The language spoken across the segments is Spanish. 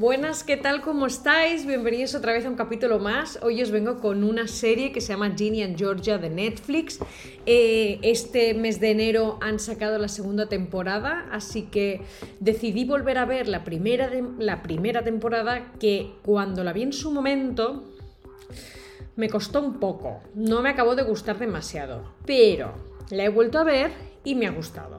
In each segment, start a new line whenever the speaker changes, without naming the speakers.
Buenas, ¿qué tal? ¿Cómo estáis? Bienvenidos otra vez a un capítulo más. Hoy os vengo con una serie que se llama Ginny and Georgia de Netflix. Eh, este mes de enero han sacado la segunda temporada, así que decidí volver a ver la primera, la primera temporada que cuando la vi en su momento me costó un poco. No me acabó de gustar demasiado, pero la he vuelto a ver y me ha gustado.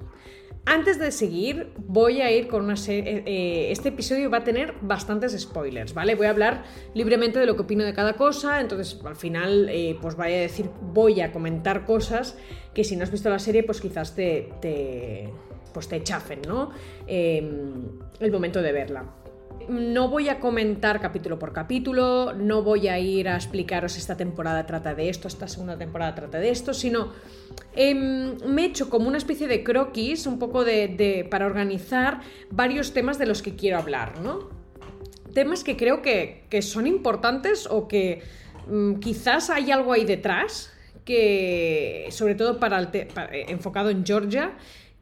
Antes de seguir, voy a ir con una serie. Eh, eh, este episodio va a tener bastantes spoilers, ¿vale? Voy a hablar libremente de lo que opino de cada cosa, entonces al final, eh, pues vaya a decir, voy a comentar cosas que si no has visto la serie, pues quizás te, te pues te chafen, ¿no? Em, el momento de verla. No voy a comentar capítulo por capítulo, no voy a ir a explicaros esta temporada trata de esto, esta segunda temporada trata de esto, sino em, me he hecho como una especie de croquis, un poco de, para organizar varios temas de los que quiero hablar, ¿no? Temas que creo que, son importantes o que mm, quizás hay algo ahí detrás, que sobre todo para, el eh, enfocado en Georgia,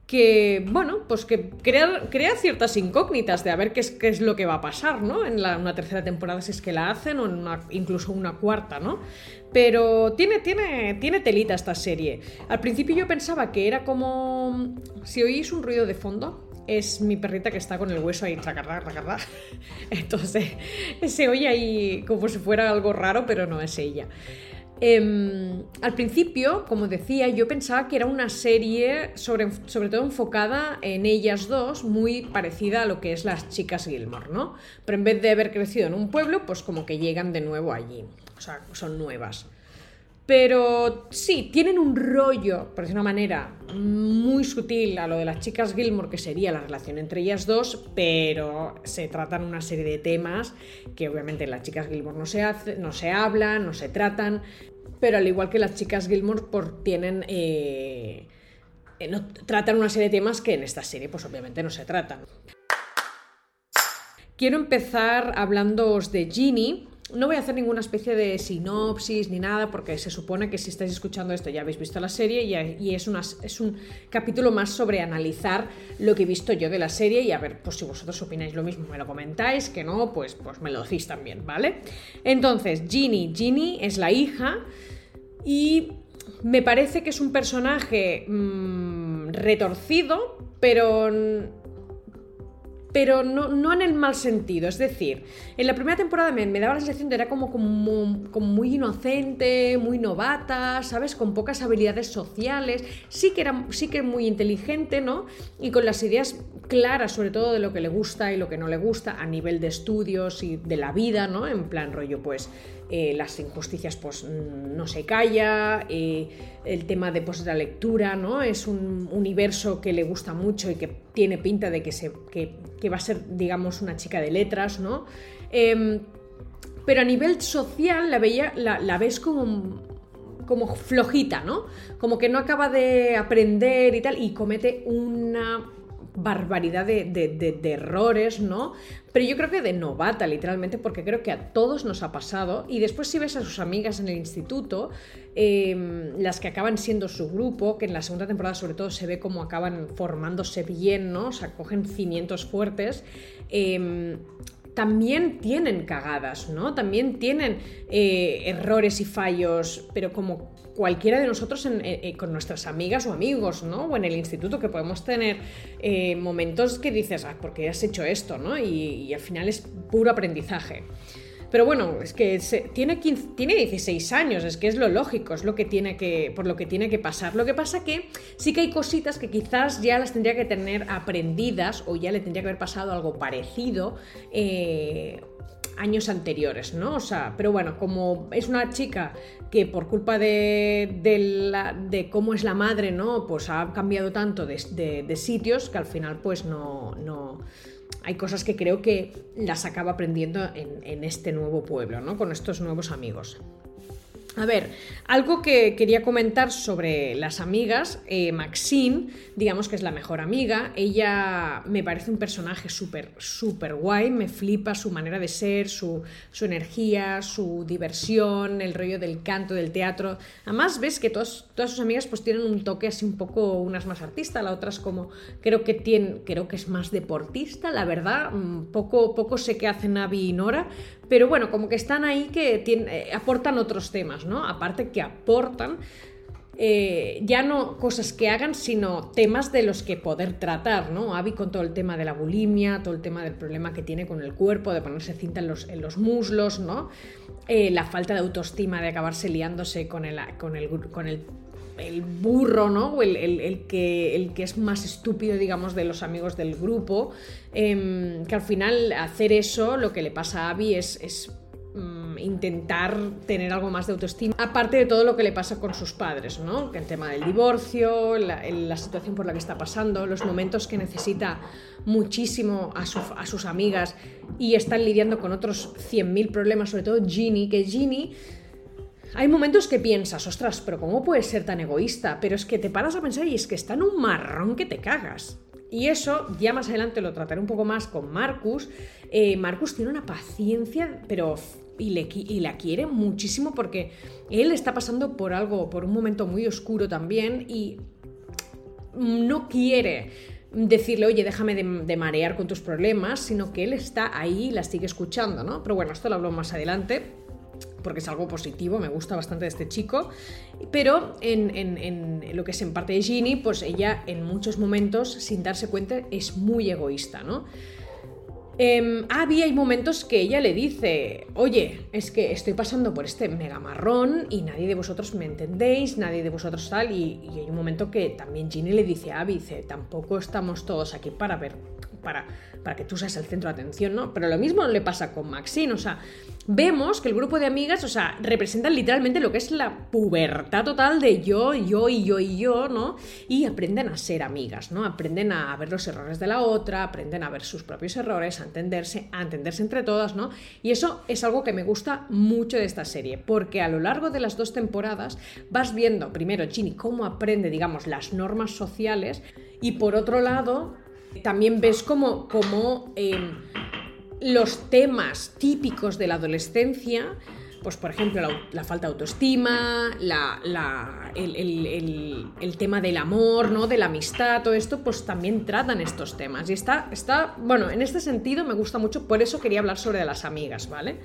que, bueno, pues que crea, crea, ciertas incógnitas de a ver qué es, qué es lo que va a pasar, ¿no? En una tercera temporada, si es que la hacen, o en una, incluso una cuarta, ¿no? Pero tiene, tiene, tiene telita esta serie. Al principio yo pensaba que era como... Si oís un ruido de fondo, es mi perrita que está con el hueso ahí, tracarra, tracarra. Entonces, se oye ahí como si fuera algo raro, pero no es ella. Em, al principio, como decía, yo pensaba que era una serie sobre, sobre, todo enfocada en ellas dos, muy parecida a lo que es las chicas Gilmore, ¿no? Pero en vez de haber crecido en un pueblo, pues como que llegan de nuevo allí, o sea, son nuevas. Pero sí, tienen un rollo, por decir una manera, muy sutil a lo de las chicas Gilmore, que sería la relación entre ellas dos, pero se tratan una serie de temas que obviamente las chicas Gilmore no se, hace, no se hablan, no se tratan, pero al igual que las chicas Gilmore por, tienen... Eh, no, tratan una serie de temas que en esta serie pues obviamente no se tratan. Quiero empezar hablándoos de Ginny, no voy a hacer ninguna especie de sinopsis ni nada, porque se supone que si estáis escuchando esto ya habéis visto la serie y, es, es, un capítulo más sobre analizar lo que he visto yo de la serie y a ver, pues si vosotros opináis lo mismo, me lo comentáis, que no, pues, pues me lo decís también, ¿vale? Entonces, Ginny, Ginny es la hija y me parece que es un personaje mmm, retorcido, pero pero no, en el mal sentido. Es decir, en la primera temporada me, daba la sensación de era como, como, como, muy inocente, muy novata, ¿sabes? Con pocas habilidades sociales. Sí que era sí que muy inteligente, ¿no? Y con las ideas claras, sobre todo de lo que le gusta y lo que no le gusta a nivel de estudios y de la vida, ¿no? En plan rollo, pues eh, las injusticias pues no se calla, eh, el tema de pues, la lectura, ¿no? Es un universo que le gusta mucho y que tiene pinta de que, se, que, va a ser, digamos, una chica de letras, ¿no? Em, pero a nivel social la, veía, la, ves como como flojita, ¿no? Como que no acaba de aprender y tal, y comete una barbaridad de, errores, ¿no? Pero yo creo que de novata, literalmente, porque creo que a todos nos ha pasado. Y después si ves a sus amigas en el instituto, em, las que acaban siendo su grupo, que en la segunda temporada sobre todo se ve cómo acaban formándose bien, ¿no? O sea, cogen cimientos fuertes. Em, también tienen cagadas, ¿no? También tienen eh, errores y fallos, pero como cualquiera de nosotros eh, con nuestras amigas o amigos, ¿no? O en el instituto que podemos tener eh, momentos que dices, ah, ¿por qué has hecho esto? ¿no? Y, al final es puro aprendizaje. Pero bueno, es que tiene, tiene 16 años, es que es lo lógico, es lo que tiene que, por lo que tiene que pasar. Lo que pasa que sí que hay cositas que quizás ya las tendría que tener aprendidas o ya le tendría que haber pasado algo parecido. Eh, años anteriores, ¿no? O sea, pero bueno, como es una chica que por culpa de, de, cómo es la madre, ¿no? Pues ha cambiado tanto de, sitios que al final pues no, no... Hay cosas que creo que las acaba aprendiendo en, en este nuevo pueblo, ¿no? Con estos nuevos amigos. A ver, algo que quería comentar sobre las amigas, eh, Maxine, digamos que es la mejor amiga, ella me parece un personaje súper, súper guay, me flipa su manera de ser, su, su, energía, su diversión, el rollo del canto, del teatro. Además ves que todas sus amigas pues tienen un toque así un poco, unas más artista, la otra es como, creo que, tiene, creo que es más deportista, la verdad, mm, poco, poco sé qué hacen Navi y Nora, pero bueno, como que están ahí que eh, aportan otros temas, ¿no? Aparte que aportan eh, ya no cosas que hagan, sino temas de los que poder tratar, ¿no? Abby con todo el tema de la bulimia, todo el tema del problema que tiene con el cuerpo, de ponerse cinta en los, en los muslos, ¿no? Eh, la falta de autoestima, de acabarse liándose con el, con el el burro, ¿no? O el, que, el que es más estúpido, digamos, de los amigos del grupo. Em, que al final hacer eso, lo que le pasa a Abby es, mm, intentar tener algo más de autoestima, aparte de todo lo que le pasa con sus padres, ¿no? el tema del divorcio, la, situación por la que está pasando, los momentos que necesita muchísimo a, a sus amigas y están lidiando con otros 100.000 problemas, sobre todo Ginny, que Ginny hay momentos que piensas, ostras, pero ¿cómo puedes ser tan egoísta? Pero es que te paras a pensar y es que está en un marrón que te cagas. Y eso ya más adelante lo trataré un poco más con Marcus. Eh, Marcus tiene una paciencia, pero y, la quiere muchísimo porque él está pasando por algo, por un momento muy oscuro también y no quiere decirle, oye, déjame de, de, marear con tus problemas, sino que él está ahí y la sigue escuchando, ¿no? Pero bueno, esto lo hablo más adelante porque es algo positivo, me gusta bastante de este chico, pero en, lo que es en parte de Ginny, pues ella en muchos momentos, sin darse cuenta, es muy egoísta, ¿no? Eh, Abby hay momentos que ella le dice, oye, es que estoy pasando por este mega marrón y nadie de vosotros me entendéis, nadie de vosotros tal, y, y hay un momento que también Ginny le dice a Abby, dice, tampoco estamos todos aquí para ver para, para que tú seas el centro de atención, ¿no? Pero lo mismo le pasa con Maxine, o sea, vemos que el grupo de amigas, o sea, representan literalmente lo que es la pubertad total de yo, yo y yo y yo, ¿no? Y aprenden a ser amigas, ¿no? Aprenden a ver los errores de la otra, aprenden a ver sus propios errores, a entenderse, a entenderse entre todas, ¿no? Y eso es algo que me gusta mucho de esta serie, porque a lo largo de las dos temporadas vas viendo primero Ginny cómo aprende, digamos, las normas sociales y por otro lado también ves como, em, los temas típicos de la adolescencia, pues por ejemplo la, falta de autoestima, el, tema del amor, ¿no? de la amistad, todo esto, pues también tratan estos temas. Y está, está, bueno, en este sentido me gusta mucho, por eso quería hablar sobre las amigas, ¿vale?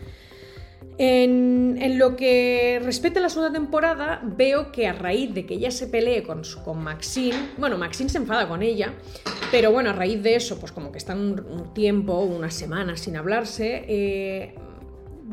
En, lo que respecta a la segunda temporada, veo que a raíz de que ella se pelee con, Maxine, bueno, Maxine se enfada con ella, pero bueno, a raíz de eso, pues como que están un, tiempo, unas semanas sin hablarse, eh,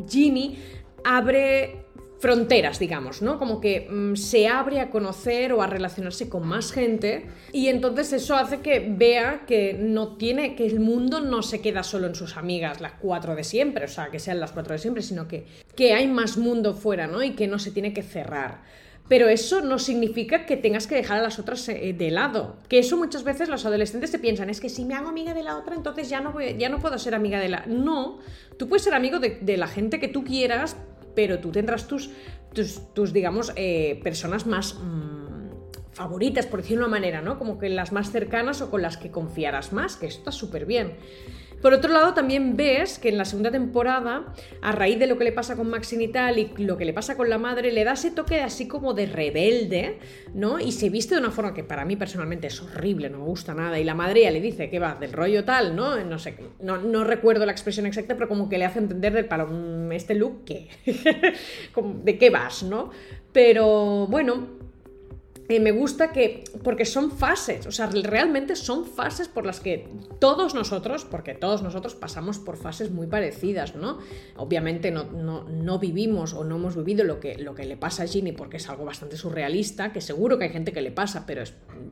Ginny abre fronteras, digamos, ¿no? Como que mm, se abre a conocer o a relacionarse con más gente y entonces eso hace que vea que no tiene, que el mundo no se queda solo en sus amigas, las cuatro de siempre, o sea, que sean las cuatro de siempre, sino que, que hay más mundo fuera, ¿no? Y que no se tiene que cerrar. Pero eso no significa que tengas que dejar a las otras eh, de lado. Que eso muchas veces los adolescentes se piensan, es que si me hago amiga de la otra, entonces ya no, voy, ya no puedo ser amiga de la... No, tú puedes ser amigo de, de la gente que tú quieras, pero tú tendrás tus, tus, digamos, eh, personas más mm, favoritas, por decirlo de una manera, ¿no? Como que las más cercanas o con las que confiarás más, que esto está súper bien. Por otro lado, también ves que en la segunda temporada, a raíz de lo que le pasa con Maxine y tal, y lo que le pasa con la madre, le da ese toque así como de rebelde, ¿no? Y se viste de una forma que para mí personalmente es horrible, no me gusta nada. Y la madre ya le dice que va del rollo tal, ¿no? No sé, no, recuerdo la expresión exacta, pero como que le hace entender del palo, este look, ¿qué? ¿De qué vas, no? Pero bueno, me gusta que, porque son fases, o sea, realmente son fases por las que todos nosotros, porque todos nosotros pasamos por fases muy parecidas, ¿no? Obviamente no, no, vivimos o no hemos vivido lo que, lo que le pasa a Ginny porque es algo bastante surrealista, que seguro que hay gente que le pasa, pero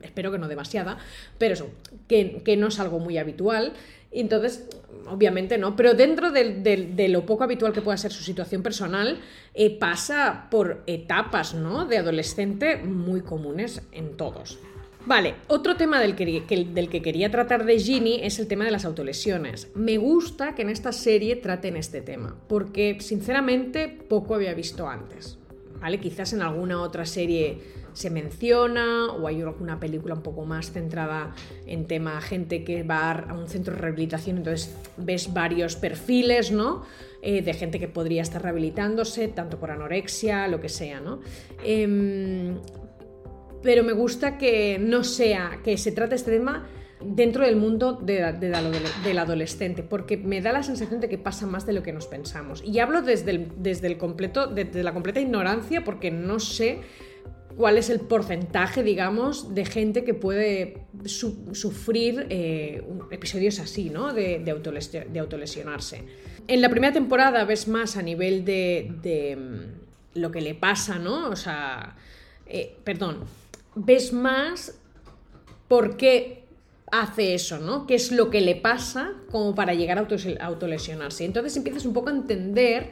espero que no demasiada, pero eso, que, que no es algo muy habitual. Entonces, obviamente no, pero dentro de, lo poco habitual que pueda ser su situación personal, eh, pasa por etapas ¿no? de adolescente muy comunes en todos. Vale, otro tema del que, del que quería tratar de Ginny es el tema de las autolesiones. Me gusta que en esta serie traten este tema, porque sinceramente poco había visto antes. ¿Vale? Quizás en alguna otra serie se menciona o hay alguna película un poco más centrada en tema gente que va a un centro de rehabilitación, entonces ves varios perfiles, ¿no? Eh, de gente que podría estar rehabilitándose, tanto por anorexia, lo que sea, ¿no? Em, pero me gusta que no sea, que se trate este tema dentro del mundo del adolescente, porque me da la sensación de que pasa más de lo que nos pensamos. Y hablo desde, el, desde el completo, desde la completa ignorancia, porque no sé cuál es el porcentaje, digamos, de gente que puede sufrir eh, episodios así, ¿no? De, autolesionarse. En la primera temporada ves más a nivel de, mm, lo que le pasa, ¿no? O sea, eh, perdón, ves más por qué hace eso, ¿no? ¿Qué es lo que le pasa como para llegar a autolesionarse? Entonces empiezas un poco a entender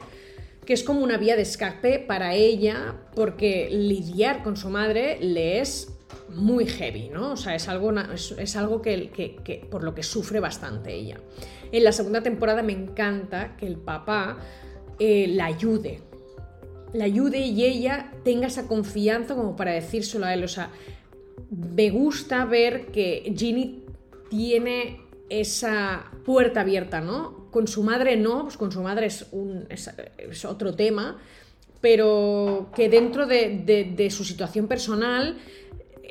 que es como una vía de escape para ella porque lidiar con su madre le es muy heavy, ¿no? O sea, es algo, es, algo que, por lo que sufre bastante ella. En la segunda temporada me encanta que el papá eh, la ayude, la ayude y ella tenga esa confianza como para decírselo a él. O sea, me gusta ver que Ginny tiene esa puerta abierta, ¿no? Con su madre no, pues con su madre es, otro tema, pero que dentro de, su situación personal,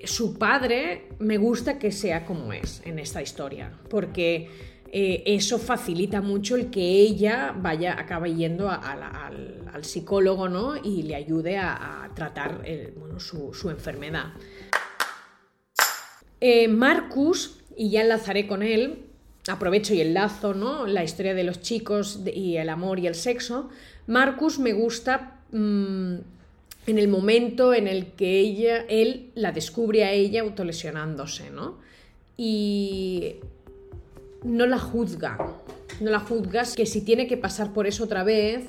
su padre me gusta que sea como es en esta historia, porque eh, eso facilita mucho el que ella vaya, acabe yendo al, psicólogo, ¿no? Y le ayude a, tratar su, enfermedad. Eh, Marcus, y ya enlazaré con él, aprovecho y enlazo, ¿no? La historia de los chicos y el amor y el sexo. Marcus me gusta mm, en el momento en el que ella, él la descubre a ella autolesionándose, ¿no? Y no la juzga, no la juzgas que si tiene que pasar por eso otra vez,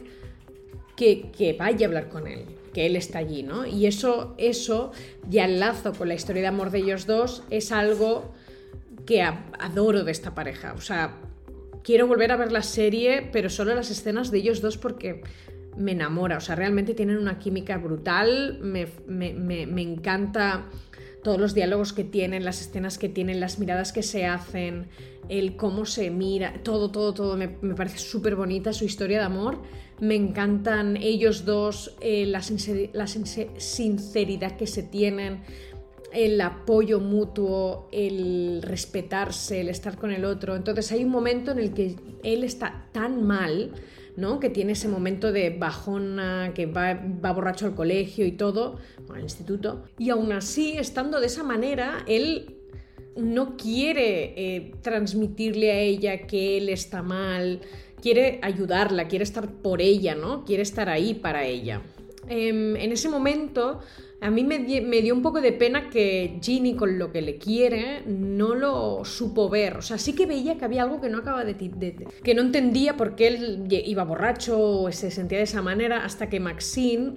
que, que vaya a hablar con él, que él está allí, ¿no? Y eso, eso, ya enlazo con la historia de amor de ellos dos, es algo que adoro de esta pareja. O sea, quiero volver a ver la serie, pero solo las escenas de ellos dos porque me enamora. O sea, realmente tienen una química brutal. Me, encanta todos los diálogos que tienen, las escenas que tienen, las miradas que se hacen, el cómo se mira, todo, todo, todo. Me, parece súper bonita su historia de amor. Me encantan ellos dos, eh, la, la sinceridad que se tienen el apoyo mutuo, el respetarse, el estar con el otro. Entonces hay un momento en el que él está tan mal, ¿no? Que tiene ese momento de bajona, que va, borracho al colegio y todo, al instituto. Y aún así, estando de esa manera, él no quiere eh, transmitirle a ella que él está mal, quiere ayudarla, quiere estar por ella, ¿no? Quiere estar ahí para ella. Em, en ese momento a mí me, dio un poco de pena que Ginny, con lo que le quiere, no lo supo ver. O sea, sí que veía que había algo que no acaba de, que no entendía por qué él iba borracho o se sentía de esa manera, hasta que Maxine,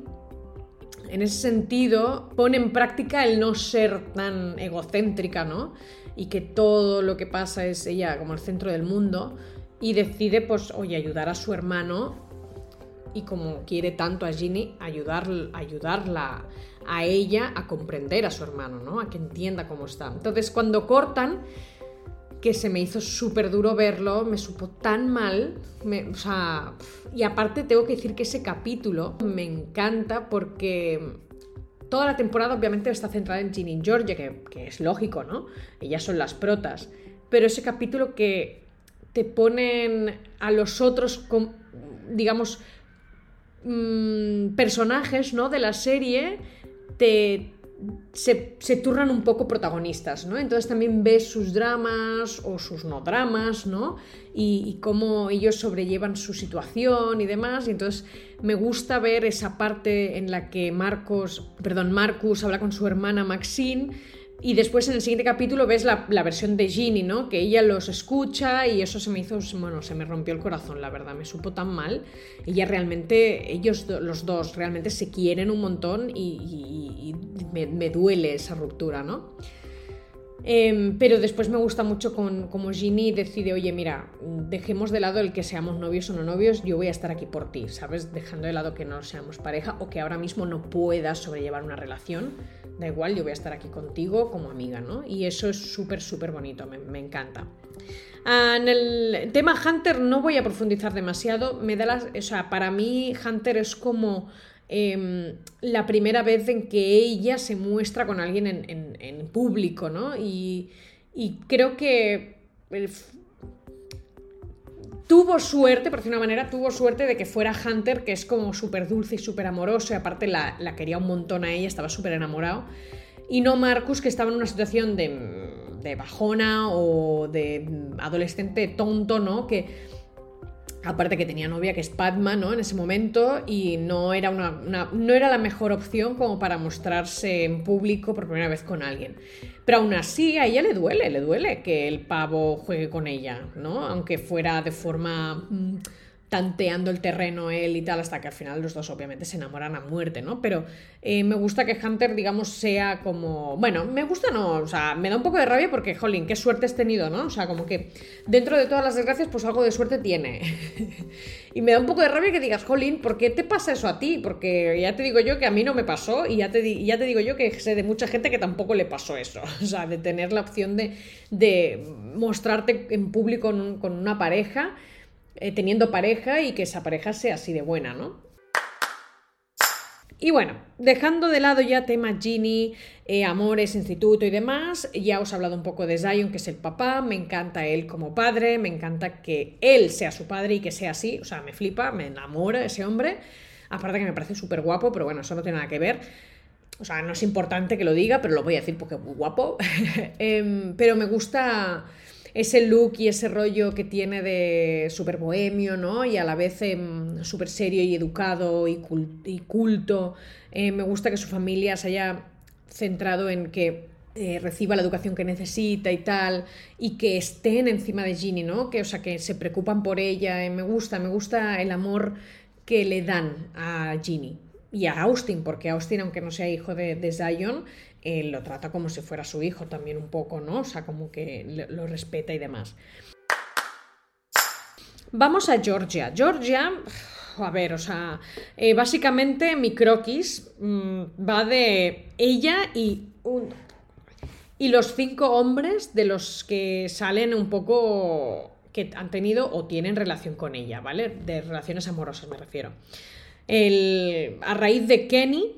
en ese sentido, pone en práctica el no ser tan egocéntrica, ¿no? Y que todo lo que pasa es ella como el centro del mundo. Y decide, pues, oye, ayudar a su hermano y como quiere tanto a Ginny, ayudar, ayudarla a ella a comprender a su hermano, ¿no? A que entienda cómo está. Entonces, cuando cortan, que se me hizo súper duro verlo, me supo tan mal, o sea, y aparte tengo que decir que ese capítulo me encanta porque toda la temporada obviamente está centrada en Ginny y Georgia, que, que es lógico, ¿no? Ellas son las protas, pero ese capítulo que te ponen a los otros, digamos, mm, personajes, ¿no? De la serie se, turnan un poco protagonistas, ¿no? Entonces también ves sus dramas o sus no dramas, ¿no? Y, cómo ellos sobrellevan su situación y demás. Y entonces me gusta ver esa parte en la que Marcos, perdón, Marcus habla con su hermana Maxine y después en el siguiente capítulo ves la, versión de Ginny, ¿no? Que ella los escucha y eso se me hizo, bueno, se me rompió el corazón, la verdad, me supo tan mal. Ella realmente, ellos los dos realmente se quieren un montón y, me, duele esa ruptura, ¿no? Em, pero después me gusta mucho con, como Ginny decide, oye, mira, dejemos de lado el que seamos novios o no novios, yo voy a estar aquí por ti, ¿sabes? Dejando de lado que no seamos pareja o que ahora mismo no puedas sobrellevar una relación, da igual, yo voy a estar aquí contigo como amiga, ¿no? Y eso es súper, súper bonito, me, encanta. Ah, en el tema Hunter no voy a profundizar demasiado, me da las, o sea, para mí Hunter es como Em, la primera vez en que ella se muestra con alguien en, público, ¿no? Y, creo que tuvo suerte, por decir una manera, tuvo suerte de que fuera Hunter, que es como súper dulce y súper amoroso, y aparte la, quería un montón a ella, estaba súper enamorado, y no Marcus, que estaba en una situación de, de bajona o de adolescente tonto, ¿no? Que Aparte que tenía novia que es Padma, ¿no? En ese momento y no era, una, no era la mejor opción como para mostrarse en público por primera vez con alguien. Pero aún así a ella le duele, le duele que el pavo juegue con ella, ¿no? Aunque fuera de forma... Tanteando el terreno él y tal, hasta que al final los dos obviamente se enamoran a muerte, ¿no? Pero eh, me gusta que Hunter, digamos, sea como... Bueno, me gusta no, o sea, me da un poco de rabia porque, jolín, qué suerte has tenido, ¿no? O sea, como que dentro de todas las desgracias, pues algo de suerte tiene. y me da un poco de rabia que digas, jolín, ¿por qué te pasa eso a ti? Porque ya te digo yo que a mí no me pasó y ya te, ya te digo yo que sé de mucha gente que tampoco le pasó eso. O sea, de tener la opción de, de mostrarte en público con una pareja eh, teniendo pareja y que esa pareja sea así de buena, ¿no? Y bueno, dejando de lado ya tema Ginny, eh, amores, instituto y demás, ya os he hablado un poco de Zion, que es el papá, me encanta él como padre, me encanta que él sea su padre y que sea así, o sea, me flipa, me enamora ese hombre, aparte que me parece súper guapo, pero bueno, eso no tiene nada que ver. O sea, no es importante que lo diga, pero lo voy a decir porque es muy guapo. Em, pero me gusta ese look y ese rollo que tiene de súper bohemio, ¿no? Y a la vez em, súper serio y educado y, culto. Eh, me gusta que su familia se haya centrado en que eh, reciba la educación que necesita y tal, y que estén encima de Ginny, ¿no? Que, o sea, que se preocupan por ella. Eh, me gusta, me gusta el amor que le dan a Ginny y a Austin, porque Austin, aunque no sea hijo de, de Zion, lo trata como si fuera su hijo también un poco, ¿no? O sea, como que lo respeta y demás. Vamos a Georgia. Georgia, a ver, o sea, eh, básicamente mi croquis mm, va de ella y y los cinco hombres de los que salen un poco que han tenido o tienen relación con ella, ¿vale? De relaciones amorosas me refiero. El, a raíz de Kenny,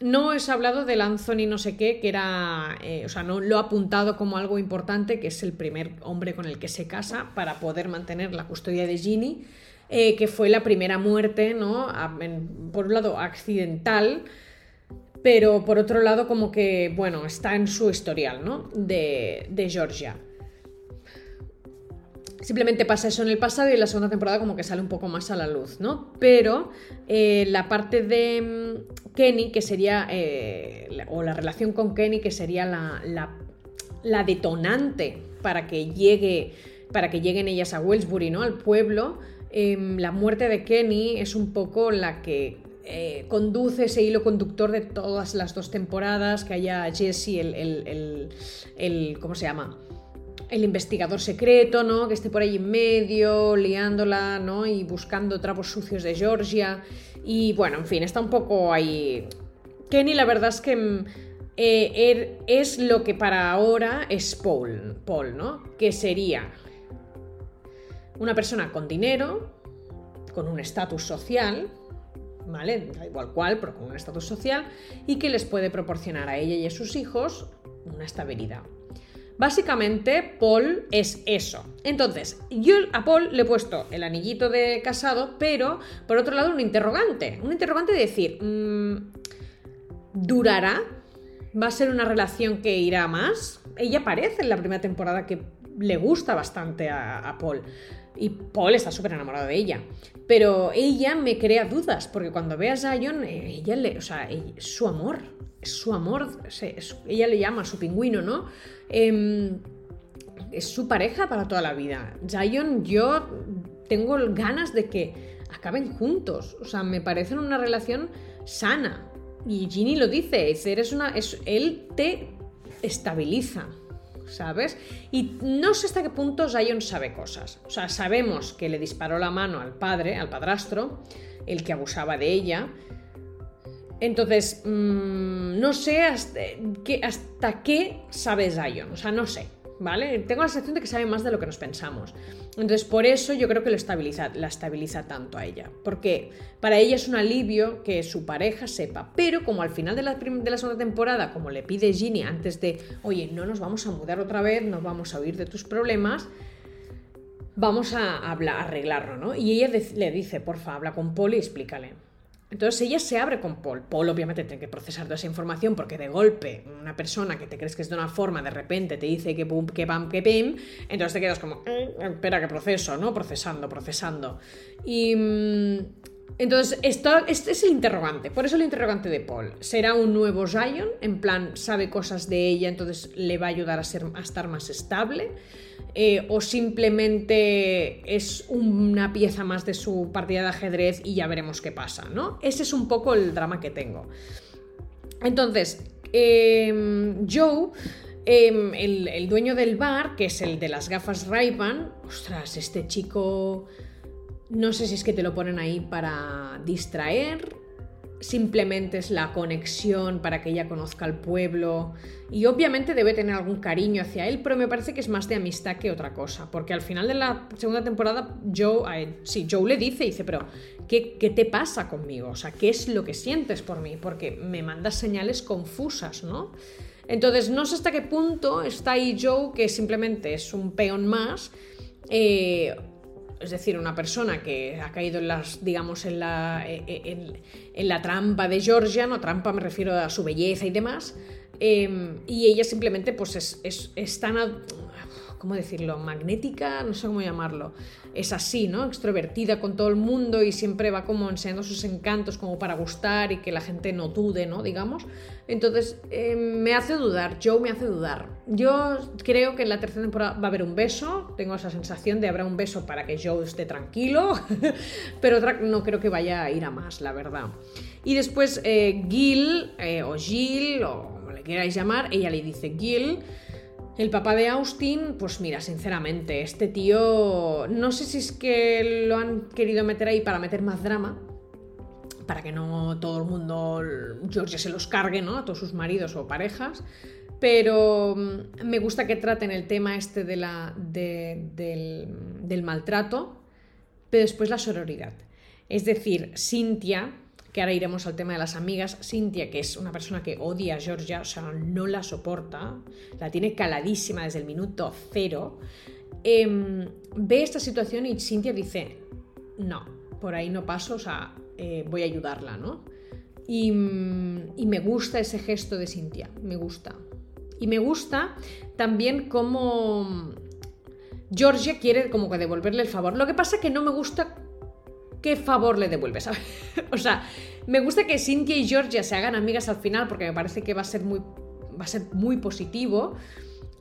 no he hablado del Anthony no sé qué, que era, eh, o sea, no lo he apuntado como algo importante, que es el primer hombre con el que se casa para poder mantener la custodia de Ginny, eh, que fue la primera muerte, ¿no? por un lado, accidental, pero por otro lado, como que, bueno, está en su historial, ¿no? De, de Georgia. Simplemente pasa eso en el pasado y en la segunda temporada como que sale un poco más a la luz, ¿no? Pero eh, la parte de mm, Kenny, que sería, eh, o la relación con Kenny, que sería la, la, detonante para que llegue, para que lleguen ellas a Wellsbury, ¿no? Al pueblo, em, la muerte de Kenny es un poco la que eh, conduce ese hilo conductor de todas las dos temporadas, que haya Jesse, el, el, el ¿cómo se llama? El investigador secreto, ¿no? Que esté por ahí en medio, liándola, ¿no? Y buscando trapos sucios de Georgia. Y bueno, en fin, está un poco ahí. Kenny, la verdad es que mm, eh, er, es lo que para ahora es Paul, Paul, ¿no? Que sería una persona con dinero, con un estatus social, ¿vale? Da igual cual, pero con un estatus social, y que les puede proporcionar a ella y a sus hijos una estabilidad. Básicamente, Paul es eso. Entonces, yo a Paul le he puesto el anillito de casado, pero por otro lado un interrogante. Un interrogante de decir, mm, ¿durará? ¿Va a ser una relación que irá más? Ella parece en la primera temporada que le gusta bastante a, Paul. Y Paul está súper enamorado de ella. Pero ella me crea dudas, porque cuando ve a Zion, eh, ella le, o sea, su amor, su amor, ella le llama su pingüino, ¿no? Em, es su pareja para toda la vida. Zion, yo tengo ganas de que acaben juntos. O sea, me parece una relación sana. Y Ginny lo dice, eres una, es, él te estabiliza. ¿sabes? Y no sé hasta qué punto Zion sabe cosas. O sea, sabemos que le disparó la mano al padre, al padrastro, el que abusaba de ella. Entonces, mm, no sé hasta qué, hasta qué sabe Zion. O sea, no sé. ¿vale? Tengo la sensación de que sabe más de lo que nos pensamos. Entonces, por eso yo creo que lo estabiliza, la estabiliza tanto a ella. Porque para ella es un alivio que su pareja sepa. Pero como al final de la, segunda temporada, como le pide Ginny antes de, oye, no nos vamos a mudar otra vez, nos vamos a huir de tus problemas, vamos a arreglarlo, ¿no? Y ella le dice, porfa, habla con Paul y explícale. Entonces ella se abre con Paul. Paul obviamente tiene que procesar toda esa información porque de golpe una persona que te crees que es de una forma de repente te dice que pum, que pam, que pim, entonces te quedas como, eh, espera que proceso, ¿no? Procesando, procesando. Y mm, entonces esto, este es el interrogante, por eso el interrogante de Paul. ¿Será un nuevo Zion? En plan, sabe cosas de ella, entonces le va a ayudar a, ser, a estar más estable. Eh, o simplemente es una pieza más de su partida de ajedrez y ya veremos qué pasa, ¿no? Ese es un poco el drama que tengo. Entonces, em, Joe, em, el, dueño del bar, que es el de las gafas ray ostras, este chico, no sé si es que te lo ponen ahí para distraer simplemente es la conexión para que ella conozca al pueblo y obviamente debe tener algún cariño hacia él, pero me parece que es más de amistad que otra cosa, porque al final de la segunda temporada Joe, sí, Joe le dice, dice, pero ¿qué, ¿qué, te pasa conmigo? O sea, ¿qué es lo que sientes por mí? Porque me mandas señales confusas, ¿no? Entonces no sé hasta qué punto está ahí Joe, que simplemente es un peón más, eh, es decir, una persona que ha caído en las, digamos, en la, e, e, en, la trampa de Georgia, no trampa me refiero a su belleza y demás, em, y ella simplemente pues es, es, es tan, ¿cómo decirlo? Magnética, no sé cómo llamarlo. Es así, ¿no? Extrovertida con todo el mundo y siempre va como enseñando sus encantos como para gustar y que la gente no dude, ¿no? Digamos. Entonces, eh, me hace dudar, Joe me hace dudar. Yo creo que en la tercera temporada va a haber un beso, tengo esa sensación de habrá un beso para que Joe esté tranquilo, pero no creo que vaya a ir a más, la verdad. Y después eh, Gil, eh, o Gil, o como le queráis llamar, ella le dice Gil, el papá de Austin, pues mira, sinceramente, este tío, no sé si es que lo han querido meter ahí para meter más drama, para que no todo el mundo, Georgia se los cargue, ¿no? A todos sus maridos o parejas, pero mm, me gusta que traten el tema este de la, del, del maltrato, pero después la sororidad. Es decir, Cynthia, que ahora iremos al tema de las amigas, Cintia, que es una persona que odia a Georgia, o sea, no la soporta, la tiene caladísima desde el minuto cero, em, ve esta situación y Cintia dice, no, por ahí no paso, o sea, eh, voy a ayudarla, ¿no? Y, y, me gusta ese gesto de Cintia, me gusta. Y me gusta también cómo Georgia quiere como que devolverle el favor. Lo que pasa es que no me gusta ¿qué favor le devuelves? o sea, me gusta que Cynthia y Georgia se hagan amigas al final porque me parece que va a ser muy, va a ser muy positivo.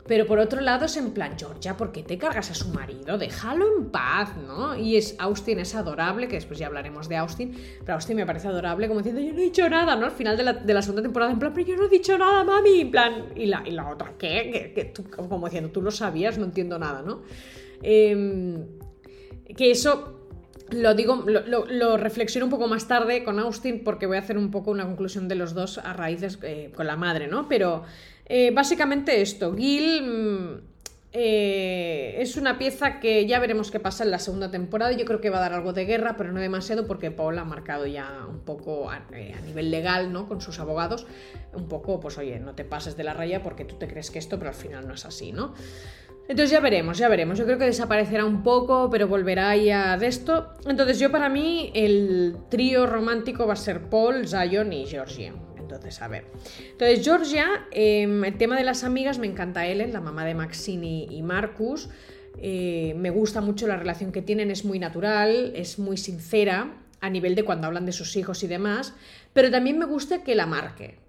Pero por otro lado es en plan, Georgia, ¿por qué te cargas a su marido? Déjalo en paz, ¿no? Y es, Austin es adorable, que después ya hablaremos de Austin, pero Austin me parece adorable como diciendo, yo no he dicho nada, ¿no? Al final de la, de la segunda temporada, en plan, pero yo no he dicho nada, mami, en plan, y la, y la otra, ¿qué? Que, como diciendo, tú lo sabías, no entiendo nada, ¿no? Em, que eso lo digo, lo, reflexiono un poco más tarde con Austin porque voy a hacer un poco una conclusión de los dos a raíces eh, con la madre, ¿no? Pero eh, básicamente esto, Gil mm, eh, es una pieza que ya veremos qué pasa en la segunda temporada. Yo creo que va a dar algo de guerra, pero no demasiado porque Paul ha marcado ya un poco a, a nivel legal, ¿no? Con sus abogados, un poco, pues oye, no te pases de la raya porque tú te crees que esto, pero al final no es así, ¿no? Entonces ya veremos, ya veremos. Yo creo que desaparecerá un poco, pero volverá ya de esto. Entonces yo para mí el trío romántico va a ser Paul, Zion y Georgia. Entonces, a ver. Entonces, Georgia, em, el tema de las amigas, me encanta Ellen, la mamá de Maxine y Marcus. Eh, me gusta mucho la relación que tienen, es muy natural, es muy sincera a nivel de cuando hablan de sus hijos y demás. Pero también me gusta que la marque.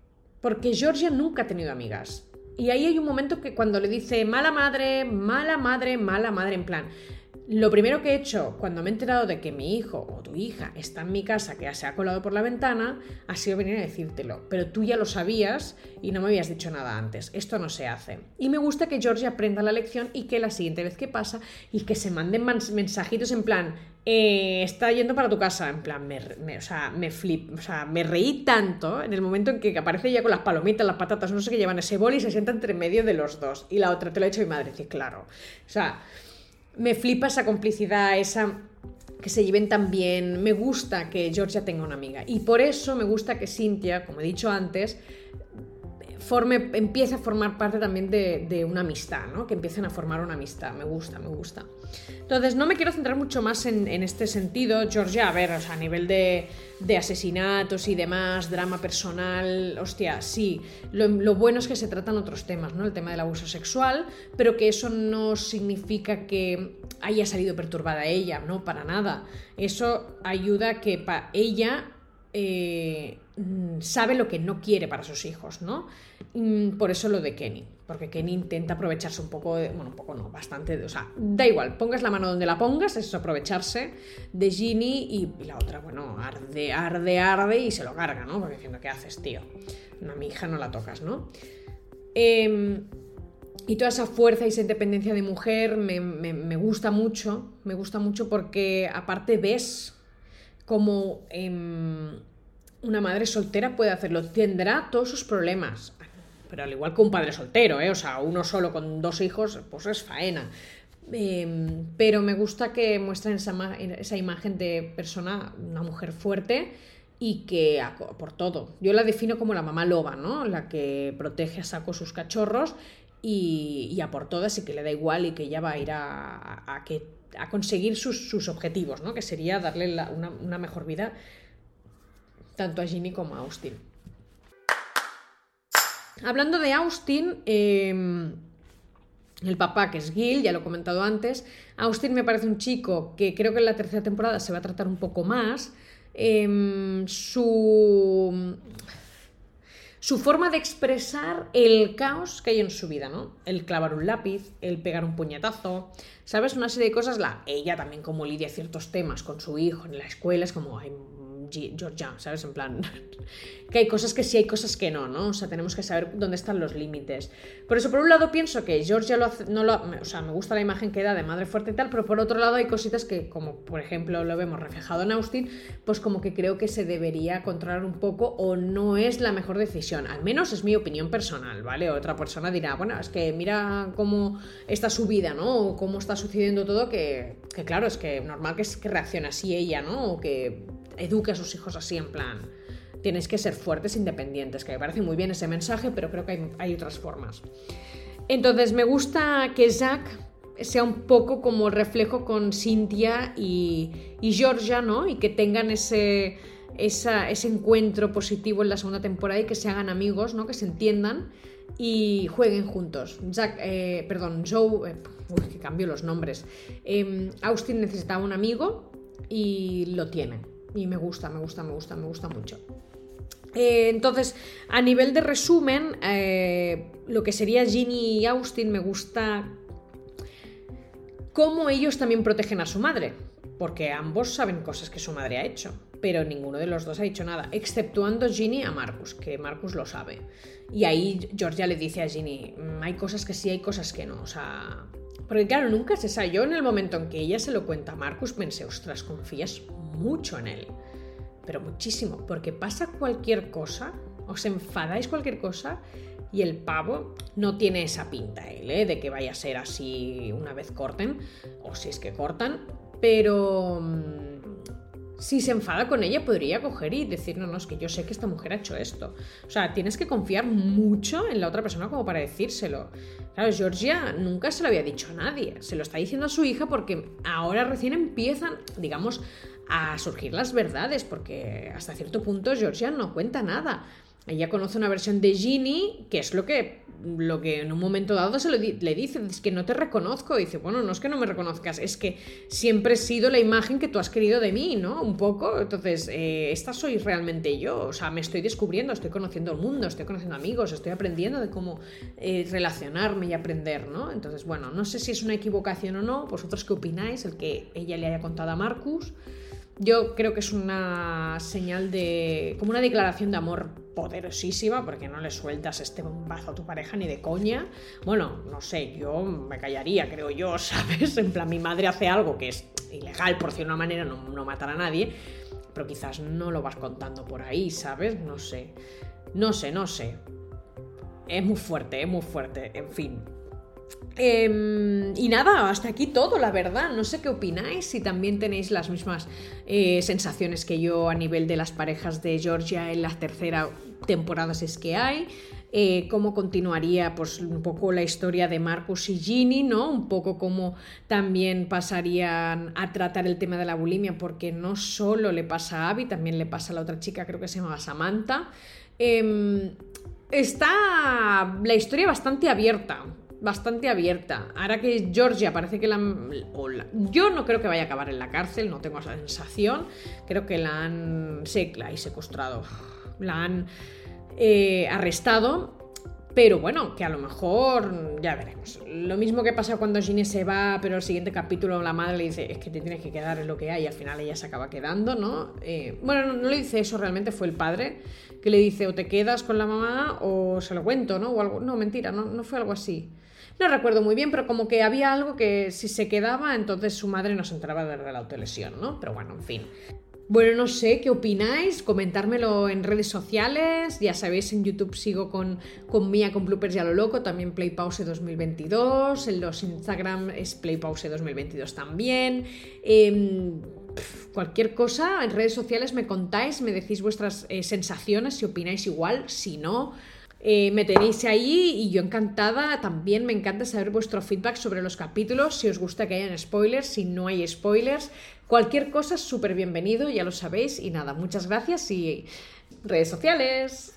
Porque Georgia nunca ha tenido amigas. Y ahí hay un momento que cuando le dice mala madre, mala madre, mala madre, en plan, lo primero que he hecho cuando me he enterado de que mi hijo o tu hija está en mi casa, que ya se ha colado por la ventana, ha sido venir a decírtelo. Pero tú ya lo sabías y no me habías dicho nada antes. Esto no se hace. Y me gusta que George aprenda la lección y que la siguiente vez que pasa y que se manden mensajitos en plan, eh, está yendo para tu casa. En plan, me, o sea, me o sea, me reí tanto en el momento en que aparece ya con las palomitas, las patatas, no sé qué llevan ese bol y se sienta entre medio de los dos. Y la otra te lo ha hecho mi madre, sí, claro. O sea me flipa esa complicidad, esa que se lleven tan bien. Me gusta que Georgia tenga una amiga. Y por eso me gusta que Cynthia, como he dicho antes, forme, empiece a formar parte también de, una amistad, ¿no? Que empiecen a formar una amistad. Me gusta, me gusta. Entonces, no me quiero centrar mucho más en, este sentido. Georgia, a ver, o sea, a nivel de, asesinatos y demás, drama personal, hostia, sí. Lo, bueno es que se tratan otros temas, ¿no? El tema del abuso sexual, pero que eso no significa que haya salido perturbada ella, ¿no? Para nada. Eso ayuda a que para ella eh, sabe lo que no quiere para sus hijos, ¿no? Mm, por eso lo de Kenny, porque Kenny intenta aprovecharse un poco, de, bueno, un poco no, bastante, o sea, da igual, pongas la mano donde la pongas, es aprovecharse de Ginny y, la otra, bueno, arde, arde, arde y se lo carga, ¿no? Porque diciendo, ¿qué haces, tío? No, a mi hija no la tocas, ¿no? Em, y toda esa fuerza y esa independencia de mujer me, me gusta mucho, me gusta mucho porque aparte ves como em, una madre soltera puede hacerlo. Tendrá todos sus problemas, pero al igual que un padre soltero, ¿eh? o sea, uno solo con dos hijos, pues es faena. Em, pero me gusta que muestren esa, esa, imagen de persona, una mujer fuerte y que por todo. Yo la defino como la mamá loba, ¿no? La que protege a saco sus cachorros y, a por todas y que le da igual y que ella va a ir a, a conseguir sus, objetivos, ¿no? que sería darle una, mejor vida tanto a Ginny como a Austin. Hablando de Austin, em, el papá que es Gil, ya lo he comentado antes, Austin me parece un chico que creo que en la tercera temporada se va a tratar un poco más. Em, su su forma de expresar el caos que hay en su vida, ¿no? El clavar un lápiz, el pegar un puñetazo, ¿sabes? Una serie de cosas, la, ella también como lidia ciertos temas con su hijo en la escuela, es como, hay Georgia, ¿sabes? En plan, que hay cosas que sí, hay cosas que no, ¿no? O sea, tenemos que saber dónde están los límites. Por eso, por un lado, pienso que Georgia lo hace, no lo, o sea, me gusta la imagen que da de madre fuerte y tal, pero por otro lado hay cositas que, como por ejemplo lo vemos reflejado en Austin, pues como que creo que se debería controlar un poco o no es la mejor decisión. Al menos es mi opinión personal, ¿vale? Otra persona dirá, bueno, es que mira cómo está su vida, ¿no? O cómo está sucediendo todo, que, que claro, es que normal que, reaccione así ella, ¿no? O que eduque a sus hijos así en plan, tienes que ser fuertes, independientes, que me parece muy bien ese mensaje, pero creo que hay, otras formas. Entonces me gusta que Zack sea un poco como reflejo con Cynthia y, Georgia, ¿no? Y que tengan ese, ese encuentro positivo en la segunda temporada y que se hagan amigos, ¿no? Que se entiendan y jueguen juntos. Jack, eh, perdón, Joe, eh, que cambio los nombres. Em, Austin necesitaba un amigo y lo tienen y me gusta, me gusta, me gusta, me gusta mucho. Eh, entonces, a nivel de resumen, eh, lo que sería Ginny y Austin me gusta cómo ellos también protegen a su madre, porque ambos saben cosas que su madre ha hecho, pero ninguno de los dos ha dicho nada, exceptuando Ginny a Marcus, que Marcus lo sabe. Y ahí Georgia le dice a Ginny, mm, hay cosas que sí, hay cosas que no, o sea... Porque claro, nunca se sabe. Yo en el momento en que ella se lo cuenta a Marcus pensé, ostras, confías mucho en él, pero muchísimo, porque pasa cualquier cosa, os enfadáis cualquier cosa y el pavo no tiene esa pinta él, ¿eh? de que vaya a ser así una vez corten, o si es que cortan, pero mm, si se enfada con ella podría coger y decir, no, no, es que yo sé que esta mujer ha hecho esto. O sea, tienes que confiar mucho en la otra persona como para decírselo. Claro, Georgia nunca se lo había dicho a nadie, se lo está diciendo a su hija porque ahora recién empiezan, digamos, a surgir las verdades, porque hasta cierto punto Georgia no cuenta nada. Ella conoce una versión de Ginny, que es lo que, lo que en un momento dado se le dice, es que no te reconozco. Y dice, bueno, no es que no me reconozcas, es que siempre he sido la imagen que tú has querido de mí, ¿no? Un poco. Entonces, eh, esta soy realmente yo. O sea, me estoy descubriendo, estoy conociendo el mundo, estoy conociendo amigos, estoy aprendiendo de cómo eh, relacionarme y aprender, ¿no? Entonces, bueno, no sé si es una equivocación o no. ¿Vosotros qué opináis? El que ella le haya contado a Marcus. Yo creo que es una señal de. como una declaración de amor poderosísima, porque no le sueltas este bombazo a tu pareja ni de coña. Bueno, no sé, yo me callaría, creo yo, ¿sabes? En plan, mi madre hace algo que es ilegal, por una manera, no, no matar a nadie, pero quizás no lo vas contando por ahí, ¿sabes? No sé. No sé, no sé. Es muy fuerte, es muy fuerte, en fin. Em, y nada, hasta aquí todo, la verdad. No sé qué opináis, si también tenéis las mismas eh, sensaciones que yo a nivel de las parejas de Georgia en la tercera temporada, si es que hay. Eh, cómo continuaría pues un poco la historia de Marcus y Ginny, ¿no? Un poco cómo también pasarían a tratar el tema de la bulimia, porque no solo le pasa a Abby, también le pasa a la otra chica, creo que se llama Samantha. Em, está la historia bastante abierta, bastante abierta. Ahora que Georgia parece que la, Yo no creo que vaya a acabar en la cárcel, no tengo esa sensación. Creo que la han... Sí, la secuestrado. La han eh, arrestado. Pero bueno, que a lo mejor ya veremos. Lo mismo que pasa cuando Ginny se va, pero el siguiente capítulo la madre le dice, es que te tienes que quedar en lo que hay, y al final ella se acaba quedando, ¿no? Eh, bueno, no, le dice eso, realmente fue el padre que le dice, o te quedas con la mamá o se lo cuento, ¿no? O algo. No, mentira, no, no fue algo así. No recuerdo muy bien, pero como que había algo que si se quedaba, entonces su madre no se enteraba de la autolesión, ¿no? Pero bueno, en fin. Bueno, no sé, ¿qué opináis? Comentármelo en redes sociales. Ya sabéis, en YouTube sigo con, con Mía con Bloopers ya lo loco, también Playpause 2022. En los Instagram es Playpause 2022 también. Em, cualquier cosa, en redes sociales me contáis, me decís vuestras eh, sensaciones, si opináis igual, si no. Eh, me tenéis ahí y yo encantada. También me encanta saber vuestro feedback sobre los capítulos, si os gusta que hayan spoilers, si no hay spoilers. Cualquier cosa es súper bienvenido, ya lo sabéis. Y nada, muchas gracias y redes sociales.